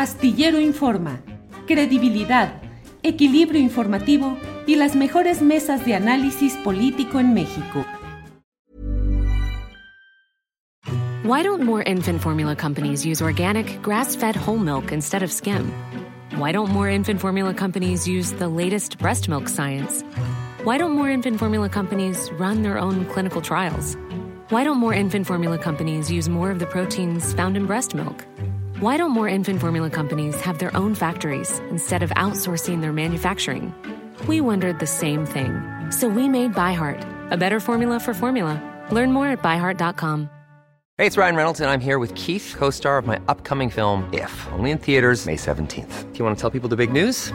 Astillero Informa, credibilidad, equilibrio informativo y las mejores mesas de análisis político en México. Why don't more infant formula companies use organic, grass-fed whole milk instead of skim? Why don't more infant formula companies use the latest breast milk science? Why don't more infant formula companies run their own clinical trials? Why don't more infant formula companies use more of the proteins found in breast milk? Why don't more infant formula companies have their own factories instead of outsourcing their manufacturing? We wondered the same thing. So we made ByHeart, a better formula for formula. Learn more at byheart.com. Hey, it's Ryan Reynolds, and I'm here with Keith, co star of my upcoming film, If, only in theaters, May 17th. Do you want to tell people the big news?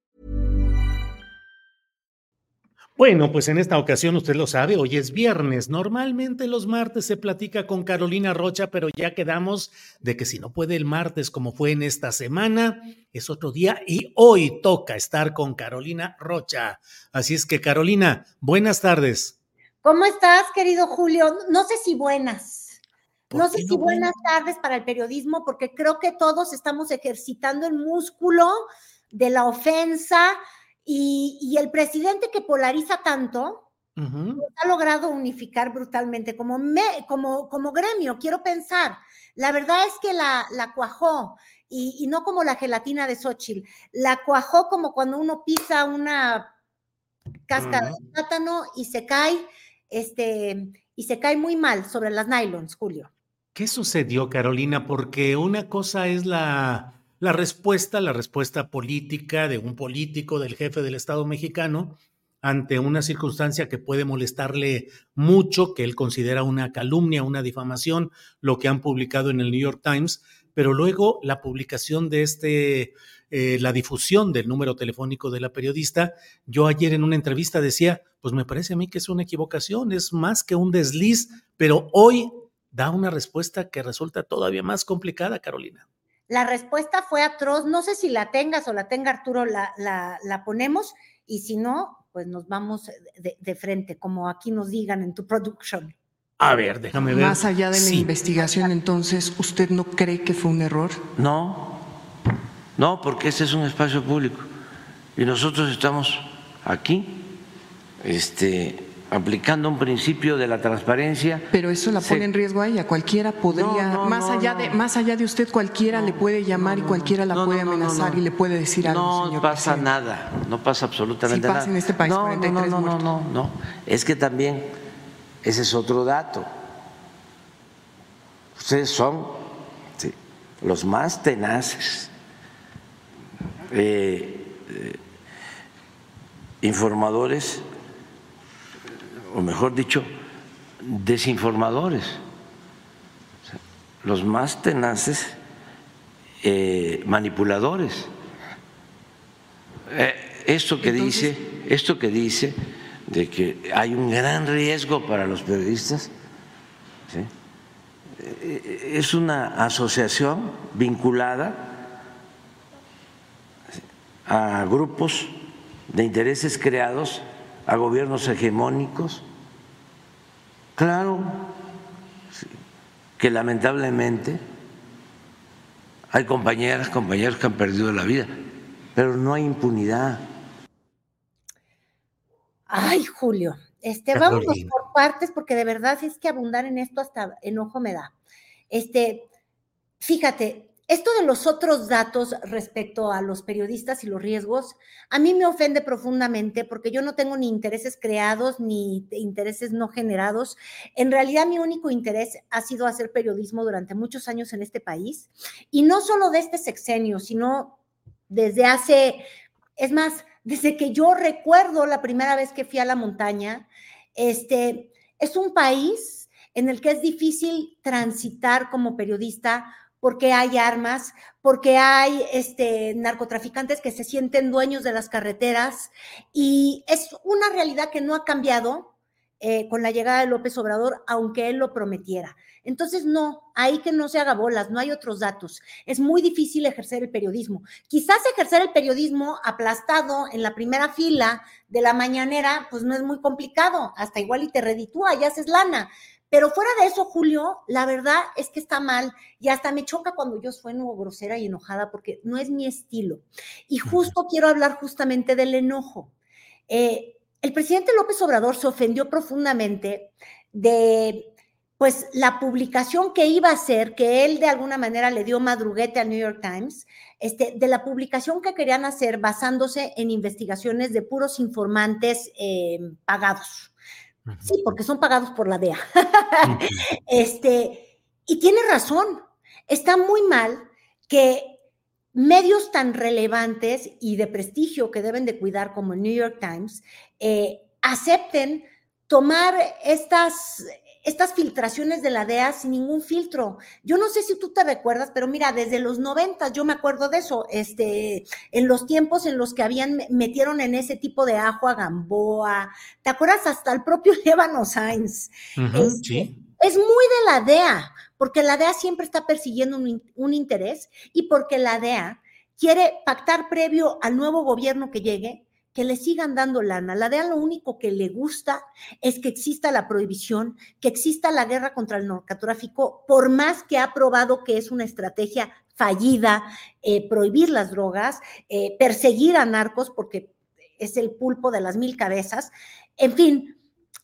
Bueno, pues en esta ocasión usted lo sabe, hoy es viernes. Normalmente los martes se platica con Carolina Rocha, pero ya quedamos de que si no puede el martes como fue en esta semana, es otro día y hoy toca estar con Carolina Rocha. Así es que Carolina, buenas tardes. ¿Cómo estás, querido Julio? No sé si buenas. No sé si buenas tardes para el periodismo, porque creo que todos estamos ejercitando el músculo de la ofensa, y, el presidente que polariza tanto ha logrado unificar brutalmente como, como, como gremio, quiero pensar. La verdad es que la, la cuajó y, no como la gelatina de Xochitl, la cuajó como cuando uno pisa una cáscara de plátano y se cae, este, y se cae muy mal sobre las nylons, Julio. ¿Qué sucedió, Carolina? Porque una cosa es la la respuesta, la respuesta política de un político, del jefe del Estado mexicano, ante una circunstancia que puede molestarle mucho, que él considera una calumnia, una difamación, lo que han publicado en el New York Times, pero luego la publicación de este, eh, la difusión del número telefónico de la periodista, yo ayer en una entrevista decía, pues me parece a mí que es una equivocación, es más que un desliz, pero hoy da una respuesta que resulta todavía más complicada, Carolina. La respuesta fue atroz. No sé si la tengas o la tenga Arturo, la, la, ponemos y si no, pues nos vamos de, frente, como aquí nos digan en tu production. A ver, déjame ver. Más allá de la investigación, entonces, ¿usted no cree que fue un error? No, no, porque este es un espacio público y nosotros estamos aquí, este, aplicando un principio de la transparencia. Pero eso la pone en riesgo a ella. Cualquiera podría, más allá de más allá de usted, cualquiera le puede llamar y cualquiera la puede amenazar y le puede decir algo. No pasa nada, no pasa absolutamente sí pasa en este país. No, no, no, no, no, no. Es que también ese es otro dato. Ustedes son los más tenaces. Eh, eh, informadores o mejor dicho, desinformadores, los más tenaces eh, manipuladores. Eh, esto que dice, esto que dice de que hay un gran riesgo para los periodistas, eh, es una asociación vinculada a grupos de intereses creados a gobiernos hegemónicos. Claro que lamentablemente hay compañeras, compañeros que han perdido la vida, pero no hay impunidad. Ay, Julio, este, vamos por partes porque de verdad es que abundar en esto hasta enojo me da. Este, fíjate, esto de los otros datos respecto a los periodistas y los riesgos, a mí me ofende profundamente porque yo no tengo ni intereses creados ni intereses no generados. En realidad mi único interés ha sido hacer periodismo durante muchos años en este país y no solo de este sexenio, sino desde hace, es más, desde que yo recuerdo la primera vez que fui a la montaña, este, es un país en el que es difícil transitar como periodista porque hay armas, porque hay este, narcotraficantes que se sienten dueños de las carreteras y es una realidad que no ha cambiado eh, con la llegada de López Obrador, aunque él lo prometiera. Entonces, no, ahí que no se haga bolas, no hay otros datos. Es muy difícil ejercer el periodismo. Quizás ejercer el periodismo aplastado en la primera fila de la mañanera, pues no es muy complicado, hasta igual y te reditúa, ya haces lana. Pero fuera de eso, Julio, la verdad es que está mal y hasta me choca cuando yo sueno grosera y enojada porque no es mi estilo. Y justo quiero hablar justamente del enojo. Eh, el presidente López Obrador se ofendió profundamente de pues la publicación que iba a hacer, que él de alguna manera le dio madruguete al New York Times, este, de la publicación que querían hacer basándose en investigaciones de puros informantes eh, pagados. Sí, porque son pagados por la DEA. este, y tiene razón, está muy mal que medios tan relevantes y de prestigio que deben de cuidar como el New York Times eh, acepten tomar estas, estas filtraciones de la DEA sin ningún filtro. Yo no sé si tú te recuerdas, pero mira, desde los 90 yo me acuerdo de eso, este, en los tiempos en los que habían, metieron en ese tipo de ajo a Gamboa, ¿te acuerdas? Hasta el propio Lébano Sainz. sí. Es muy de la DEA, porque la DEA siempre está persiguiendo un, un interés y porque la DEA quiere pactar previo al nuevo gobierno que llegue que le sigan dando lana. La DEA lo único que le gusta es que exista la prohibición, que exista la guerra contra el narcotráfico, por más que ha probado que es una estrategia fallida, eh, prohibir las drogas, eh, perseguir a narcos, porque es el pulpo de las mil cabezas. En fin,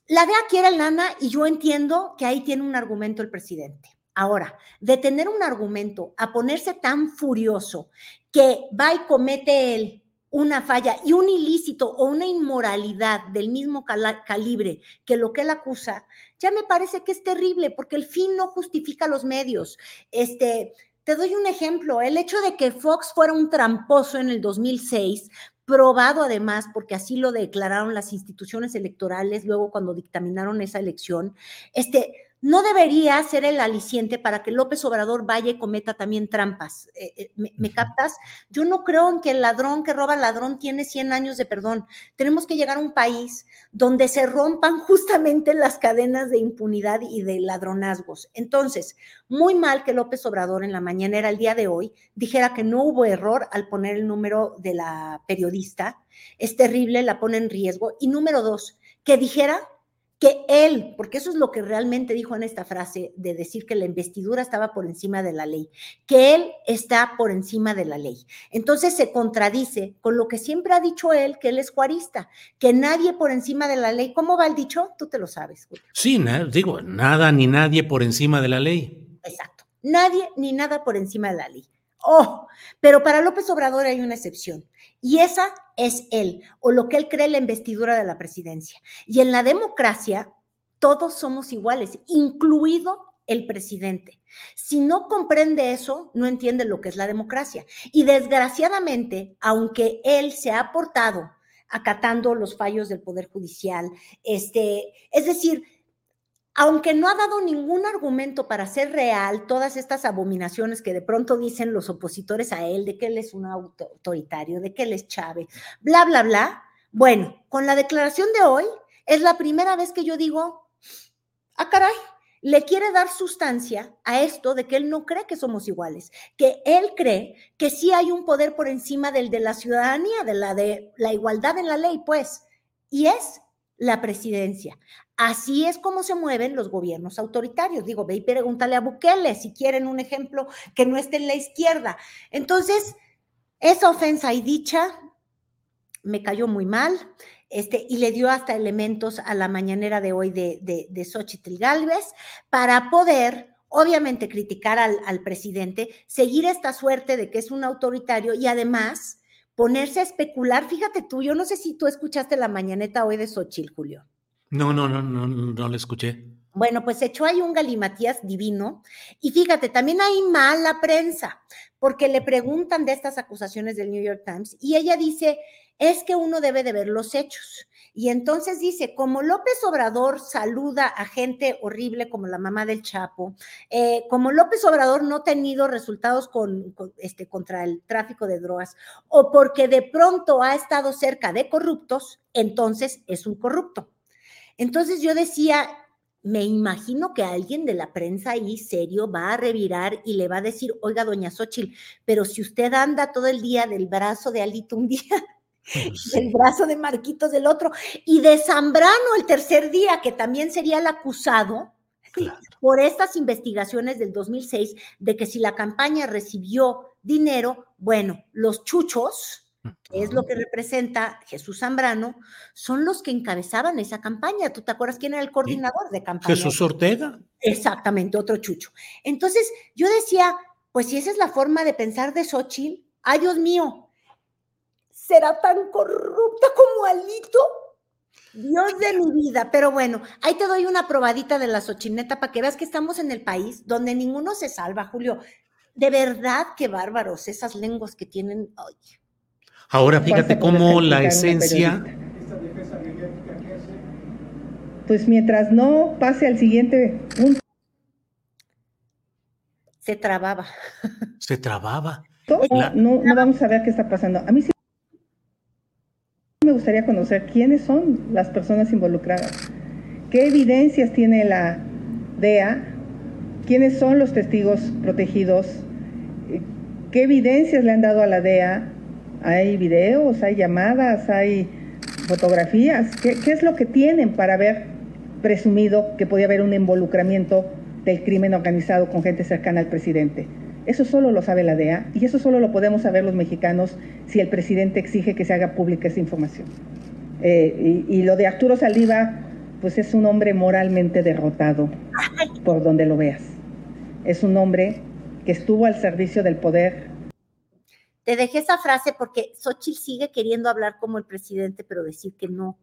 la DEA quiere lana y yo entiendo que ahí tiene un argumento el presidente. Ahora, de tener un argumento a ponerse tan furioso que va y comete él una falla y un ilícito o una inmoralidad del mismo calibre que lo que él acusa, ya me parece que es terrible porque el fin no justifica los medios. Este, te doy un ejemplo, el hecho de que Fox fuera un tramposo en el 2006 probado además, porque así lo declararon las instituciones electorales luego cuando dictaminaron esa elección, este, no debería ser el aliciente para que López Obrador vaya y cometa también trampas. Eh, eh, ¿me, captas? Yo no creo en que el ladrón que roba al ladrón tiene 100 años de perdón. Tenemos que llegar a un país donde se rompan justamente las cadenas de impunidad y de ladronazgos. Entonces, muy mal que López Obrador en la mañanera el día de hoy dijera que no hubo error al poner el número de la periodista. Es terrible, la pone en riesgo. Y número dos, que dijera que él, porque eso es lo que realmente dijo en esta frase de decir que la investidura estaba por encima de la ley, que él está por encima de la ley. Entonces se contradice con lo que siempre ha dicho él, que él es juarista, que nadie por encima de la ley. ¿Cómo va el dicho? Tú te lo sabes. Sí, digo, nada ni nadie por encima de la ley. Exacto. Nadie ni nada por encima de la ley. Oh, pero para López Obrador hay una excepción. Y esa es él, o lo que él cree la investidura de la presidencia. Y en la democracia, todos somos iguales, incluido el presidente. Si no comprende eso, no entiende lo que es la democracia. Y desgraciadamente, aunque él se ha portado acatando los fallos del Poder Judicial, este, es decir, aunque no ha dado ningún argumento para hacer real todas estas abominaciones que de pronto dicen los opositores a él, de que él es un autoritario, de que él es Chávez, bla, bla, bla. Bueno, con la declaración de hoy es la primera vez que yo digo, ah, caray, le quiere dar sustancia a esto de que él no cree que somos iguales, que él cree que sí hay un poder por encima del de la ciudadanía, de la de la igualdad en la ley, pues, y es la presidencia. Así es como se mueven los gobiernos autoritarios. Digo, ve y pregúntale a Bukele si quieren un ejemplo que no esté en la izquierda. Entonces, esa ofensa y dicha me cayó muy mal. Este, y le dio hasta elementos a la mañanera de hoy de, de, de Xochitl Galvez para poder, obviamente, criticar al, al presidente, seguir esta suerte de que es un autoritario y además ponerse a especular. Fíjate tú, yo no sé si tú escuchaste la mañaneta hoy de Xochitl, Julio. No, no, no, no, no la escuché. Bueno, pues echó ahí un galimatías divino. Y fíjate, también hay mala prensa, porque le preguntan de estas acusaciones del New York Times y ella dice es que uno debe de ver los hechos. Y entonces dice, como López Obrador saluda a gente horrible como la mamá del Chapo, eh, como López Obrador no ha tenido resultados con, este, contra el tráfico de drogas, o porque de pronto ha estado cerca de corruptos, entonces es un corrupto. Entonces yo decía, me imagino que alguien de la prensa ahí serio va a revirar y le va a decir, oiga, doña Xochitl, pero si usted anda todo el día del brazo de Alito un día, del brazo de Marquitos del otro, y de Zambrano el tercer día, que también sería el acusado por estas investigaciones del 2006 de que si la campaña recibió dinero, bueno, los chuchos, que es lo que representa Jesús Zambrano, son los que encabezaban esa campaña. ¿Tú te acuerdas quién era el coordinador de campaña? Jesús Ortega. Exactamente, otro chucho. Entonces, yo decía, pues si esa es la forma de pensar de Xochitl, ay Dios mío, ¿será tan corrupta como Alito? Dios de mi vida, pero bueno, ahí te doy una probadita de la Xochineta para que veas que estamos en el país donde ninguno se salva, Julio. De verdad, qué bárbaros esas lenguas que tienen. hoy. Ahora fíjate cómo la esencia... Pues mientras no pase al siguiente punto. Se trababa. Se trababa. No, no vamos a ver qué está pasando. A mí sí me gustaría conocer quiénes son las personas involucradas, qué evidencias tiene la DEA, quiénes son los testigos protegidos, qué evidencias le han dado a la DEA hay videos, hay llamadas, hay fotografías. ¿Qué, es lo que tienen para haber presumido que podía haber un involucramiento del crimen organizado con gente cercana al presidente? Eso solo lo sabe la DEA y eso solo lo podemos saber los mexicanos si el presidente exige que se haga pública esa información. Eh, y, y, lo de Arturo Saliva, pues es un hombre moralmente derrotado por donde lo veas. Es un hombre que estuvo al servicio del poder te dejé esa frase porque Xochitl sigue queriendo hablar como el presidente, pero decir que no,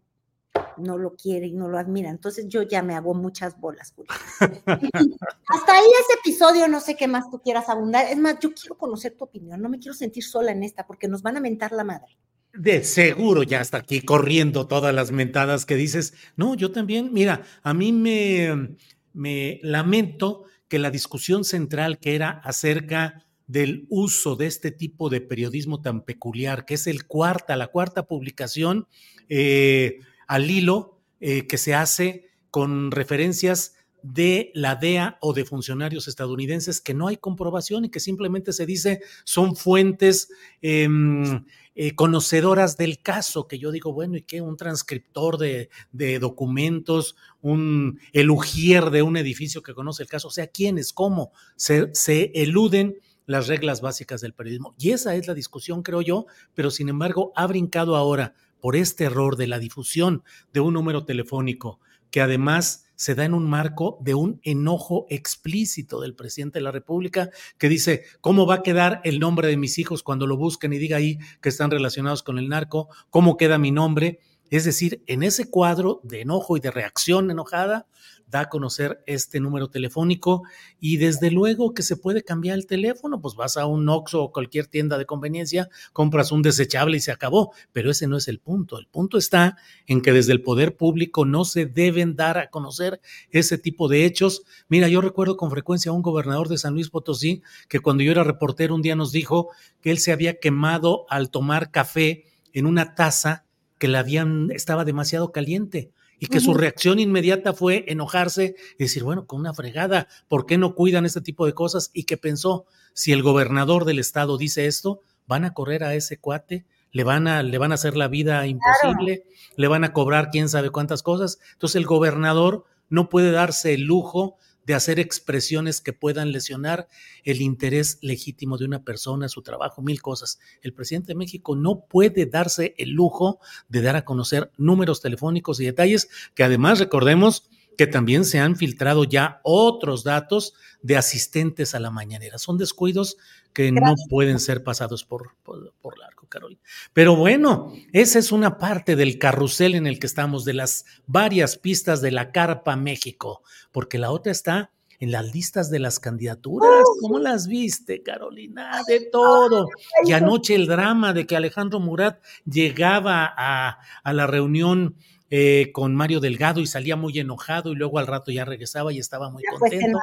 no lo quiere y no lo admira. Entonces yo ya me hago muchas bolas. Hasta ahí ese episodio, no sé qué más tú quieras abundar. Es más, yo quiero conocer tu opinión, no me quiero sentir sola en esta porque nos van a mentar la madre. De seguro ya está aquí corriendo todas las mentadas que dices. No, yo también, mira, a mí me, me lamento que la discusión central que era acerca del uso de este tipo de periodismo tan peculiar, que es cuarta, la cuarta publicación eh, al hilo eh, que se hace con referencias de la DEA o de funcionarios estadounidenses que no hay comprobación y que simplemente se dice son fuentes em, eh, conocedoras del caso, que yo digo, bueno, ¿y qué? Un transcriptor de, documentos, un elugier de un edificio que conoce el caso, o sea, ¿quiénes? ¿Cómo? Se eluden las reglas básicas del periodismo. Y esa es la discusión, creo yo, pero sin embargo ha brincado ahora por este error de la difusión de un número telefónico que además se da en un marco de un enojo explícito del presidente de la República que dice, ¿cómo va a quedar el nombre de mis hijos cuando lo busquen y diga ahí que están relacionados con el narco? ¿Cómo queda mi nombre? Es decir, en ese cuadro de enojo y de reacción enojada, da a conocer este número telefónico y desde luego que se puede cambiar el teléfono, pues vas a un Oxxo o cualquier tienda de conveniencia, compras un desechable y se acabó, pero ese no es el punto. El punto está en que desde el poder público no se deben dar a conocer ese tipo de hechos. Mira, yo recuerdo con frecuencia a un gobernador de San Luis Potosí que cuando yo era reportero un día nos dijo que él se había quemado al tomar café en una taza que la habían estaba demasiado caliente y que su reacción inmediata fue enojarse y decir, bueno, con una fregada, ¿por qué no cuidan este tipo de cosas? Y que pensó, si el gobernador del estado dice esto, van a correr a ese cuate, le van a, le van a hacer la vida imposible, le van a cobrar quién sabe cuántas cosas. Entonces el gobernador no puede darse el lujo de hacer expresiones que puedan lesionar el interés legítimo de una persona, su trabajo, mil cosas. El presidente de México no puede darse el lujo de dar a conocer números telefónicos y detalles que además recordemos que también se han filtrado ya otros datos de asistentes a la mañanera. Son descuidos que no pueden ser pasados por, por, por, largo, Carolina. Pero bueno, esa es una parte del carrusel en el que estamos, de las varias pistas de la Carpa México, porque la otra está en las listas de las candidaturas. ¿Cómo las viste, Carolina? De todo. Y anoche el drama de que Alejandro Murat llegaba a, a la reunión eh, con Mario Delgado y salía muy enojado y luego al rato ya regresaba y estaba muy contento.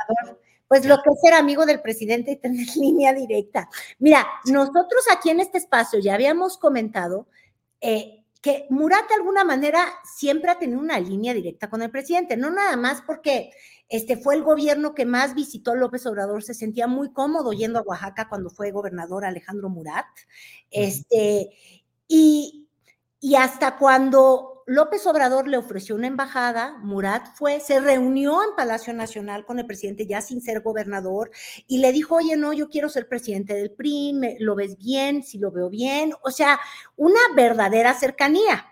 Pues lo que es ser amigo del presidente y tener línea directa. Mira, nosotros aquí en este espacio ya habíamos comentado eh, que Murat de alguna manera siempre ha tenido una línea directa con el presidente, no nada más porque este fue el gobierno que más visitó López Obrador, se sentía muy cómodo yendo a Oaxaca cuando fue gobernador Alejandro Murat. Este, y, y hasta cuando López Obrador le ofreció una embajada, Murat fue, se reunió en Palacio Nacional con el presidente ya sin ser gobernador y le dijo, oye, no, yo quiero ser presidente del PRI, ¿lo ves bien? Si lo veo bien, o sea, una verdadera cercanía.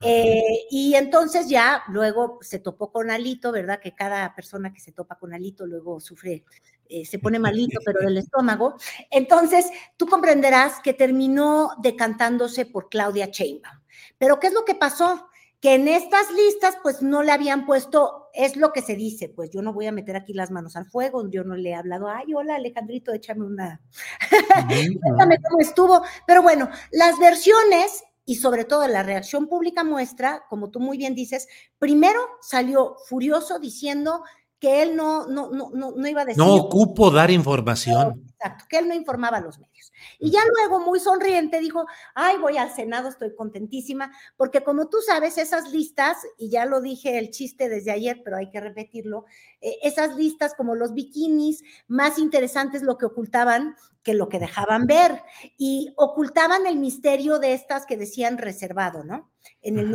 Eh, y entonces ya luego se topó con Alito, ¿verdad? Que cada persona que se topa con Alito luego sufre, eh, se pone malito, pero del estómago. Entonces, tú comprenderás que terminó decantándose por Claudia Sheinbaum. Pero ¿qué es lo que pasó? Que en estas listas pues no le habían puesto, es lo que se dice, pues yo no voy a meter aquí las manos al fuego, yo no le he hablado, ay, hola Alejandrito, échame una, cuéntame cómo estuvo, pero bueno, las versiones y sobre todo la reacción pública muestra, como tú muy bien dices, primero salió furioso diciendo que él no, no, no, no, iba a decir. No ocupo dar información. Exacto, que él no informaba a los medios. Y ya luego, muy sonriente, dijo, ay, voy al Senado, estoy contentísima, porque como tú sabes, esas listas, y ya lo dije el chiste desde ayer, pero hay que repetirlo, eh, esas listas como los bikinis, más interesantes lo que ocultaban que lo que dejaban ver, y ocultaban el misterio de estas que decían reservado, ¿no? En el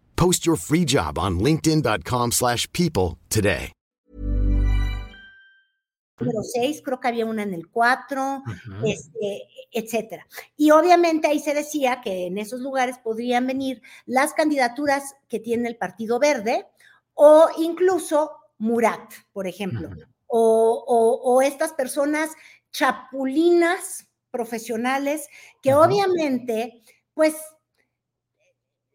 Post your free job on linkedin.com/people today. Número 6, creo que había una en el 4, este, etcétera. Y obviamente ahí se decía que en esos lugares podrían venir las candidaturas que tiene el Partido Verde o incluso Murat, por ejemplo, o, estas personas chapulinas profesionales que obviamente, pues,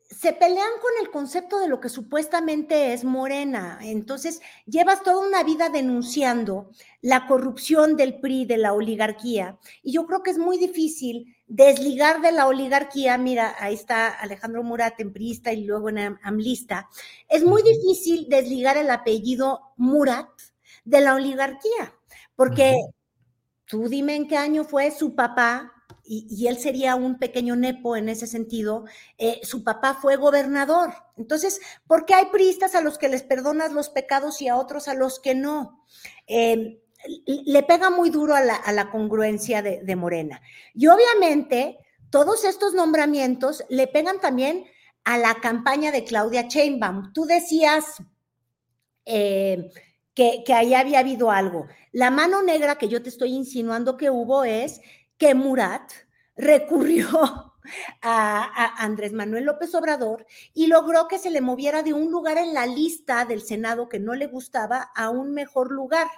se pelean con el concepto de lo que supuestamente es morena. Entonces, llevas toda una vida denunciando la corrupción del PRI, de la oligarquía. Y yo creo que es muy difícil desligar de la oligarquía, mira, ahí está Alejandro Murat en priista y luego en amlista, es muy difícil desligar el apellido Murat de la oligarquía, porque tú dime en qué año fue su papá, y, él sería un pequeño nepo en ese sentido, eh, su papá fue gobernador. Entonces, ¿por qué hay priistas a los que les perdonas los pecados y a otros a los que no? Eh, le pega muy duro a la, congruencia de, Morena. Y obviamente, todos estos nombramientos le pegan también a la campaña de Claudia Sheinbaum. Tú decías eh, que, ahí había habido algo. La mano negra que yo te estoy insinuando que hubo es que Murat recurrió a, Andrés Manuel López Obrador y logró que se le moviera de un lugar en la lista del Senado que no le gustaba a un mejor lugar.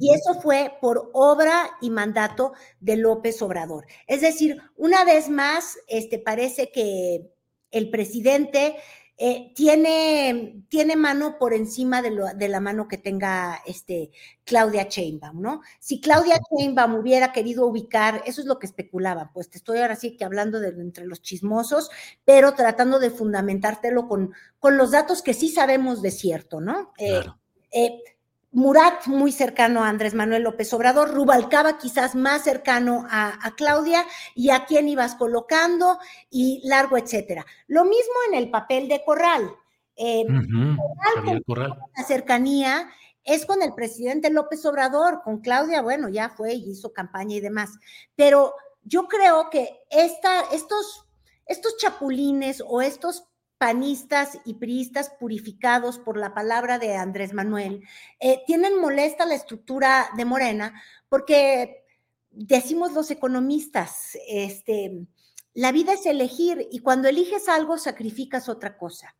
Y eso fue por obra y mandato de López Obrador. Es decir, una vez más, este, parece que el presidente eh, tiene, tiene mano por encima de, de, la mano que tenga este, Claudia Sheinbaum, ¿no? Si Claudia Sheinbaum hubiera querido ubicar, eso es lo que especulaban, pues te estoy ahora sí que hablando de entre los chismosos, pero tratando de fundamentártelo con, con los datos que sí sabemos de cierto, ¿no? Eh, eh, Murat muy cercano a Andrés Manuel López Obrador, Rubalcaba quizás más cercano a, Claudia y a quién ibas colocando y largo, etcétera. Lo mismo en el papel de Corral. Eh, Corral, La cercanía es con el presidente López Obrador, con Claudia, bueno, ya fue y hizo campaña y demás, pero yo creo que esta, estos, estos chapulines o estos panistas y priistas purificados por la palabra de Andrés Manuel, eh, tienen molesta la estructura de Morena porque decimos los economistas, este, la vida es elegir y cuando eliges algo sacrificas otra cosa.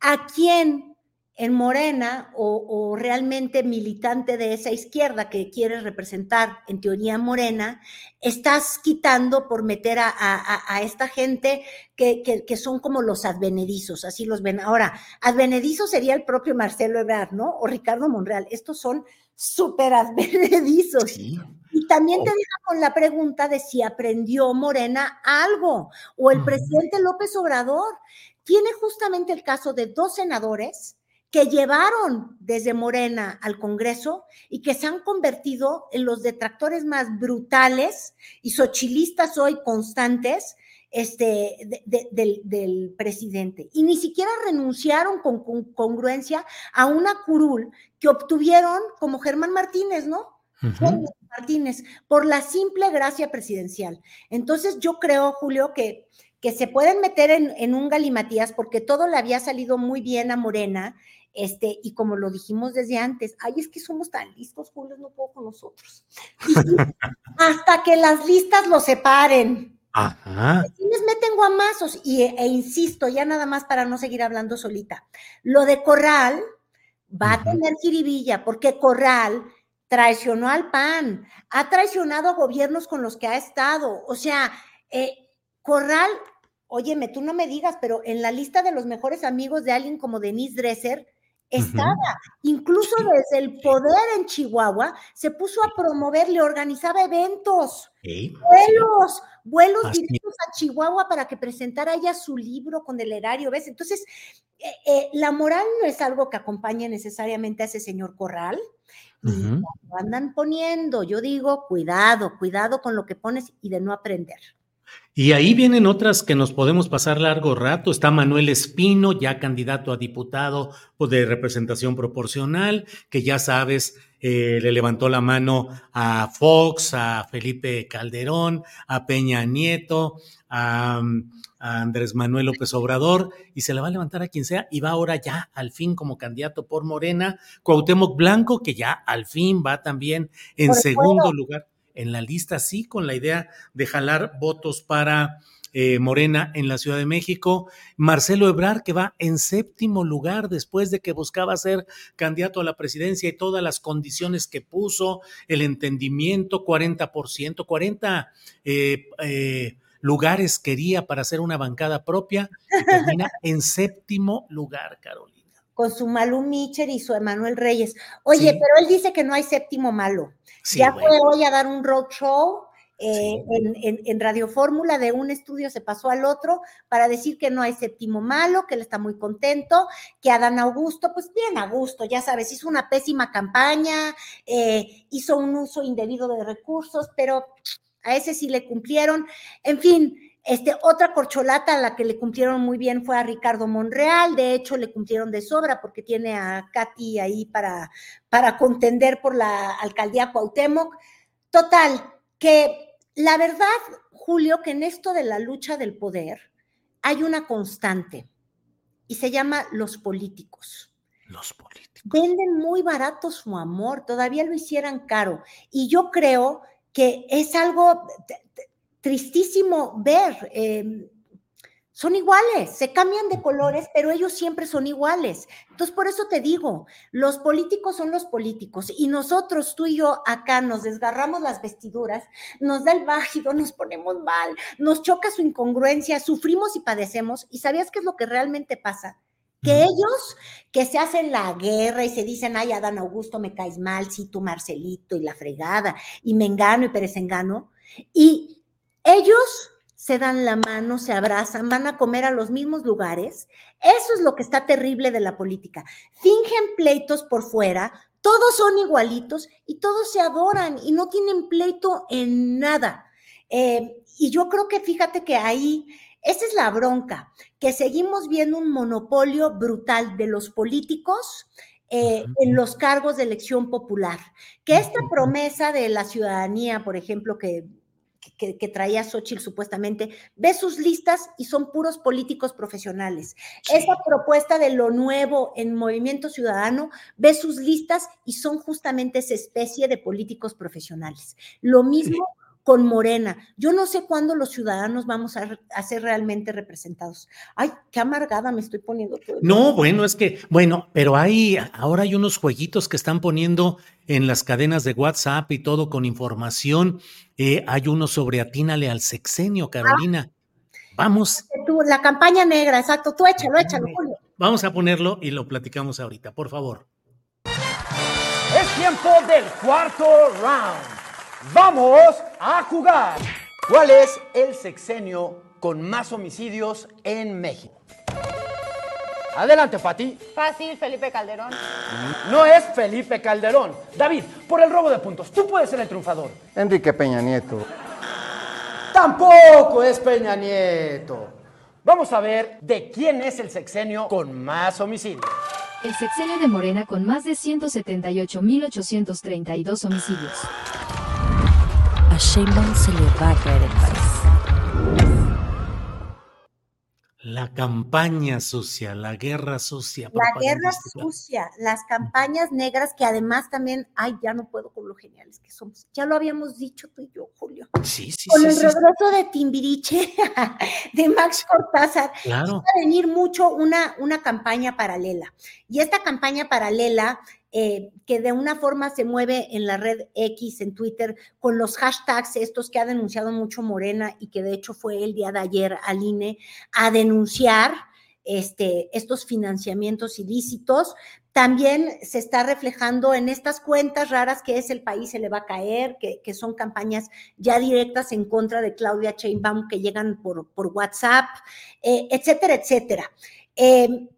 ¿A quién en Morena o, realmente militante de esa izquierda que quieres representar, en teoría Morena, estás quitando por meter a, esta gente que, que, son como los advenedizos, así los ven. Ahora, advenedizo sería el propio Marcelo Ebrard, ¿no? O Ricardo Monreal. Estos son súper advenedizos. Y también te deja con la pregunta de si aprendió Morena algo, o el presidente López Obrador. Tiene justamente el caso de dos senadores que llevaron desde Morena al Congreso y que se han convertido en los detractores más brutales y sochilistas hoy constantes este, del, presidente. Y ni siquiera renunciaron con, congruencia a una curul que obtuvieron como Germán Martínez, ¿no? Martínez, por la simple gracia presidencial. Entonces yo creo, Julio, que, que se pueden meter en, en un galimatías porque todo le había salido muy bien a Morena este, y como lo dijimos desde antes, ay, es que somos tan listos, Julio, no puedo con nosotros. hasta que las listas lo separen. Ajá. les meten guamazos, y, e, insisto, ya nada más para no seguir hablando solita. Lo de Corral va a tener jiribilla, porque Corral traicionó al PAN, ha traicionado a gobiernos con los que ha estado. O sea, eh, Corral, óyeme, tú no me digas, pero en la lista de los mejores amigos de alguien como Denise Dresser, estaba, incluso desde el poder en Chihuahua, se puso a promover, le organizaba eventos, vuelos, vuelos directos a Chihuahua para que presentara ella su libro con el erario, ¿ves? Entonces, eh, eh, la moral no es algo que acompañe necesariamente a ese señor Corral. Y lo andan poniendo, yo digo, cuidado, cuidado con lo que pones y de no aprender. Y ahí vienen otras que nos podemos pasar largo rato. Está Manuel Espino, ya candidato a diputado de representación proporcional, que ya sabes, eh, le levantó la mano a Fox, a Felipe Calderón, a Peña Nieto, a, a, Andrés Manuel López Obrador, y se la va a levantar a quien sea, y va ahora ya al fin como candidato por Morena, Cuauhtémoc Blanco, que ya al fin va también en segundo lugar en la lista, sí, con la idea de jalar votos para eh, Morena en la Ciudad de México. Marcelo Ebrar, que va en séptimo lugar después de que buscaba ser candidato a la presidencia y todas las condiciones que puso, el entendimiento, 40%, 40 eh, eh, lugares quería para hacer una bancada propia y termina en séptimo lugar, Carolina con su Malú Micher y su Emanuel Reyes. Oye, pero él dice que no hay séptimo malo. ya fue hoy a dar un roadshow eh, en, Radio Fórmula, de un estudio se pasó al otro para decir que no hay séptimo malo, que él está muy contento, que Adán Augusto, pues bien Augusto, ya sabes, hizo una pésima campaña, eh, hizo un uso indebido de recursos, pero a ese sí le cumplieron. En fin, este, otra corcholata a la que le cumplieron muy bien fue a Ricardo Monreal, de hecho le cumplieron de sobra porque tiene a Katy ahí para, para contender por la alcaldía Cuauhtémoc. Total, que la verdad, Julio, que en esto de la lucha del poder hay una constante y se llama los políticos. Los políticos. Venden muy barato su amor, todavía lo hicieran caro. Y yo creo que es algo, tristísimo ver. Em, son iguales, se cambian de colores, pero ellos siempre son iguales. Entonces, por eso te digo, los políticos son los políticos y nosotros, tú y yo, acá nos desgarramos las vestiduras, nos da el bájido, nos ponemos mal, nos choca su incongruencia, sufrimos y padecemos. ¿Y sabías qué es lo que realmente pasa? Que ellos que se hacen la guerra y se dicen, ay, Adán Augusto, me caes mal, sí, tú Marcelito y la fregada, y me engano y perezengano, y ellos se dan la mano, se abrazan, van a comer a los mismos lugares. Eso es lo que está terrible de la política. Fingen pleitos por fuera, todos son igualitos y todos se adoran y no tienen pleito en nada. Eh, y yo creo que fíjate que ahí, esa es la bronca, que seguimos viendo un monopolio brutal de los políticos eh, en los cargos de elección popular. Que esta promesa de la ciudadanía, por ejemplo, que, que, traía Xochitl supuestamente, ve sus listas y son puros políticos profesionales. Esa propuesta de lo nuevo en Movimiento Ciudadano ve sus listas y son justamente esa especie de políticos profesionales. Lo mismo con Morena. Yo no sé cuándo los ciudadanos vamos a, ser realmente representados. Ay, qué amargada me estoy poniendo. no, bueno, es que, bueno, pero hay, ahora hay unos jueguitos que están poniendo en las cadenas de WhatsApp y todo con información. Eh, hay uno sobre atínale al sexenio, Carolina. Vamos. la campaña negra, exacto. Tú échalo, échalo, Julio. Vamos a ponerlo y lo platicamos ahorita, por favor. Es tiempo del cuarto round. Vamos a jugar. ¿Cuál es el sexenio con más homicidios en México? Adelante, Pati. Fácil, Felipe Calderón. No es Felipe Calderón. David, por el robo de puntos, tú puedes ser el triunfador. Enrique Peña Nieto. Tampoco es Peña Nieto. Vamos a ver de quién es el sexenio con más homicidios. El sexenio de Morena con más de 178.832 homicidios. A Sheinbaum se le va a caer el país. La campaña sucia, la guerra sucia. La guerra sucia, las campañas negras que además también, ay, ya no puedo con lo geniales que somos. Ya lo habíamos dicho tú y yo, Julio. Sí, sí, con sí. el regreso de Timbiriche, de Max Cortázar, claro. va a venir mucho una, una campaña paralela. Y esta campaña paralela eh, que de una forma se mueve en la red X, en Twitter, con los hashtags estos que ha denunciado mucho Morena y que de hecho fue el día de ayer al INE a denunciar este, estos financiamientos ilícitos. También se está reflejando en estas cuentas raras que es el país se le va a caer, que, que son campañas ya directas en contra de Claudia Sheinbaum que llegan por, por WhatsApp, eh, etcétera, etcétera. Eh,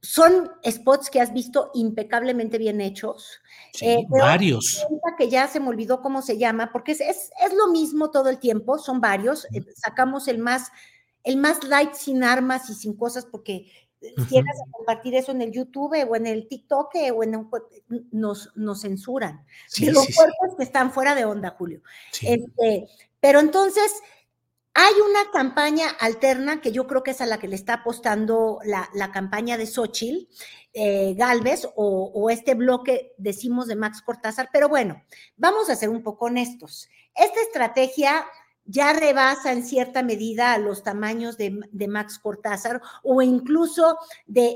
son spots que has visto impecablemente bien hechos. Sí, eh, varios. Que ya se me olvidó cómo se llama, porque es, es, es lo mismo todo el tiempo, son varios. Eh, sacamos el más, el más light sin armas y sin cosas, porque uh -huh. quieras compartir eso en el YouTube o en el TikTok o en un, nos, nos censuran. Sí, de los sí, cuerpos que están fuera de onda, Julio. Este, pero entonces hay una campaña alterna que yo creo que es a la que le está apostando la, campaña de Xochitl eh, Galvez o, este bloque, decimos, de Max Cortázar. Pero bueno, vamos a ser un poco honestos. Esta estrategia ya rebasa en cierta medida los tamaños de, de Max Cortázar o incluso del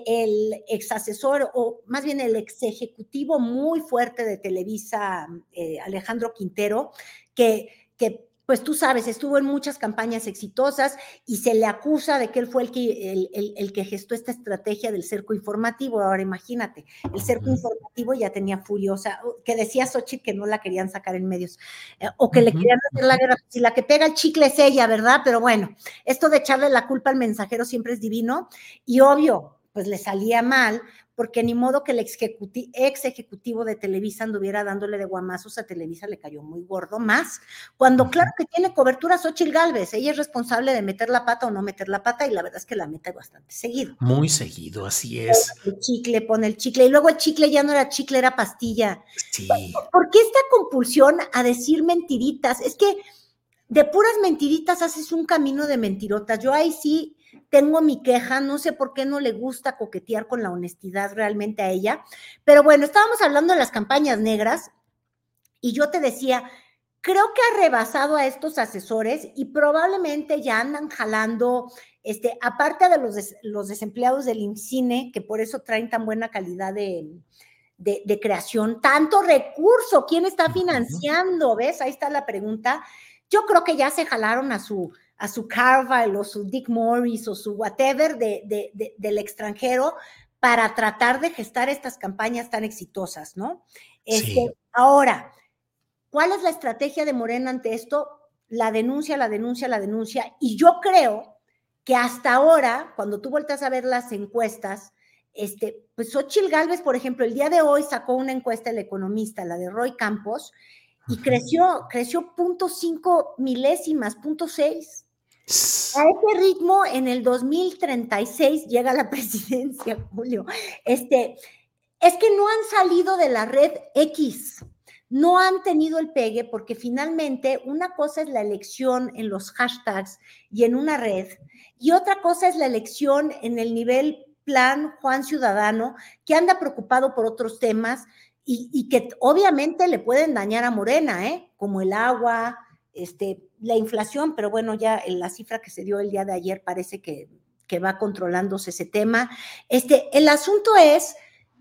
de ex asesor o más bien el ex ejecutivo muy fuerte de Televisa, eh, Alejandro Quintero, que, que pues tú sabes, estuvo en muchas campañas exitosas y se le acusa de que él fue el que, el, el, el que gestó esta estrategia del cerco informativo. Ahora imagínate, el cerco uh -huh. informativo ya tenía furiosa, que decía Xochitl que no la querían sacar en medios, eh, o que uh -huh. le querían hacer la guerra. Si la que pega el chicle es ella, ¿verdad? Pero bueno, esto de echarle la culpa al mensajero siempre es divino y obvio, pues le salía mal, porque ni modo que el ex, ejecuti ex ejecutivo de Televisa anduviera dándole de guamazos a Televisa, le cayó muy gordo más, cuando claro que tiene cobertura Xochitl Galvez, ella es responsable de meter la pata o no meter la pata, y la verdad es que la mete bastante seguido. Muy seguido, así es. El chicle, pone el chicle, y luego el chicle ya no era chicle, era pastilla. Sí. ¿Por qué esta compulsión a decir mentiritas? Es que de puras mentiritas haces un camino de mentirotas. Yo ahí sí tengo mi queja, no sé por qué no le gusta coquetear con la honestidad realmente a ella, pero bueno, estábamos hablando de las campañas negras y yo te decía, creo que ha rebasado a estos asesores y probablemente ya andan jalando, este, aparte de los, des, los desempleados del INCINE, que por eso traen tan buena calidad de, de, de creación, tanto recurso, ¿quién está financiando? ¿Ves? Ahí está la pregunta. Yo creo que ya se jalaron a su a su Carville o su Dick Morris o su whatever de, de, de, del extranjero para tratar de gestar estas campañas tan exitosas, ¿no? Este, sí. Ahora, ¿cuál es la estrategia de Morena ante esto? La denuncia, la denuncia, la denuncia. Y yo creo que hasta ahora, cuando tú vueltas a ver las encuestas, este, pues Xochitl Galvez, por ejemplo, el día de hoy sacó una encuesta el economista, la de Roy Campos, y creció, creció punto cinco milésimas, punto seis. A ese ritmo, en el 2036 llega la presidencia, Julio. Este, es que no han salido de la red X, no han tenido el pegue porque finalmente una cosa es la elección en los hashtags y en una red y otra cosa es la elección en el nivel plan Juan Ciudadano, que anda preocupado por otros temas y, que obviamente le pueden dañar a Morena, ¿eh? como el agua, este, la inflación, pero bueno, ya en la cifra que se dio el día de ayer parece que, que va controlándose ese tema. Este, el asunto es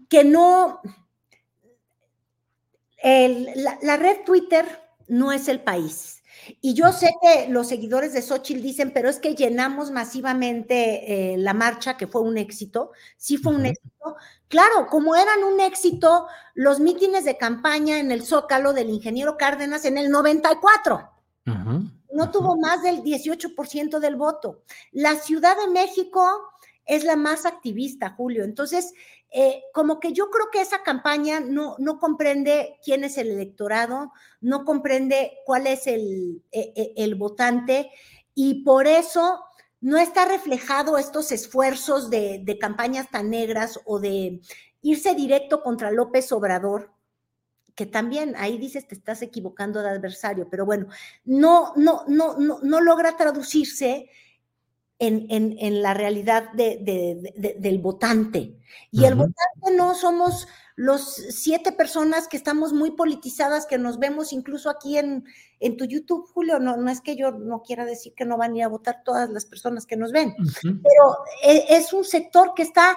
que no, la, red Twitter no es el país. Y yo sé que los seguidores de Xochitl dicen, pero es que llenamos masivamente eh, la marcha, que fue un éxito. Sí fue un éxito. Claro, como eran un éxito los mítines de campaña en el Zócalo del ingeniero Cárdenas en el 94. No tuvo más del 18% del voto. La Ciudad de México es la más activista, Julio. Entonces, eh, como que yo creo que esa campaña no, no comprende quién es el electorado, no comprende cuál es el, e, e, el votante y por eso no está reflejado estos esfuerzos de, de, campañas tan negras o de irse directo contra López Obrador, que también ahí dices te estás equivocando de adversario, pero bueno, no, no, no, no, no logra traducirse en, la realidad del votante. Y el votante no somos los siete personas que estamos muy politizadas, que nos vemos incluso aquí en, en tu YouTube, Julio. No, no es que yo no quiera decir que no van a ir a votar todas las personas que nos ven, pero e, es un sector que está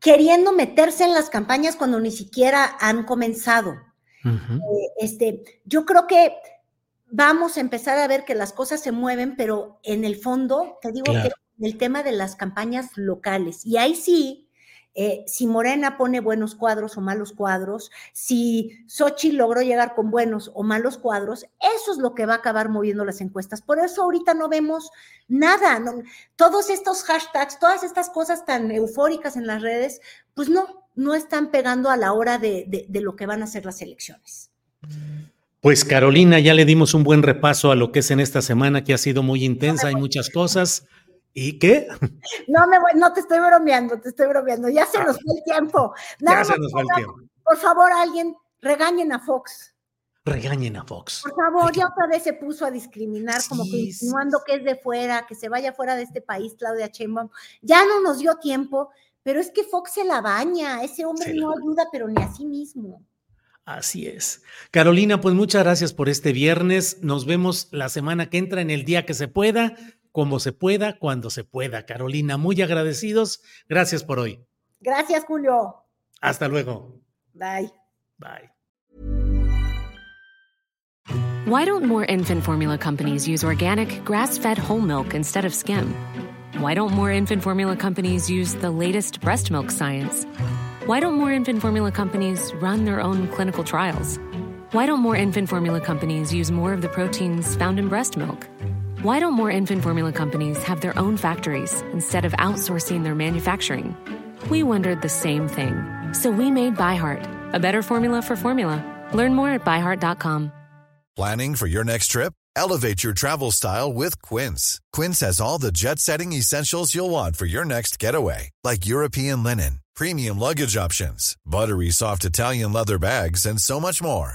queriendo meterse en las campañas cuando ni siquiera han comenzado. Eh, este, yo creo que vamos a empezar a ver que las cosas se mueven, pero en el fondo, te digo que el tema de las campañas locales, y ahí sí, eh, si Morena pone buenos cuadros o malos cuadros, si Sochi logró llegar con buenos o malos cuadros, eso es lo que va a acabar moviendo las encuestas. Por eso ahorita no vemos nada, todos estos hashtags, todas estas cosas tan eufóricas en las redes, pues no, no están pegando a la hora de, de lo que van a ser las elecciones. Pues Carolina, ya le dimos un buen repaso a lo que es en esta semana, que ha sido muy intensa, hay muchas cosas. ¿Y qué? No me voy, no te estoy bromeando, te estoy bromeando. Ya se nos fue el tiempo. ya se nos fue el tiempo. Por favor, alguien, regañen a Fox. Regañen a Fox. Por favor, ya otra vez se puso a discriminar, como que insinuando que es de fuera, que se vaya fuera de este país, Claudia Sheinbaum. Ya no nos dio tiempo, pero es que Fox se la baña. Ese hombre no ayuda, pero ni a sí mismo. Así es. Carolina, pues muchas gracias por este viernes. Nos vemos la semana que entra en el día que se pueda, como se pueda, cuando se pueda. Carolina, muy agradecidos. Gracias por hoy. Gracias, Julio. Hasta luego. Bye. Bye. Why don't more infant formula companies use organic, grass-fed whole milk instead of skim? Why don't more infant formula companies use the latest breast milk science? Why don't more infant formula companies run their own clinical trials? Why don't more infant formula companies use more of the proteins found in breast milk? Why don't more infant formula companies have their own factories instead of outsourcing their manufacturing? We wondered the same thing. So we made ByHeart, a better formula for formula. Learn more at byheart.com. Planning for your next trip? Elevate your travel style with Quince. Quince has all the jet setting essentials you'll want for your next getaway, like European linen premium luggage options, buttery soft Italian leather bags, and so much more.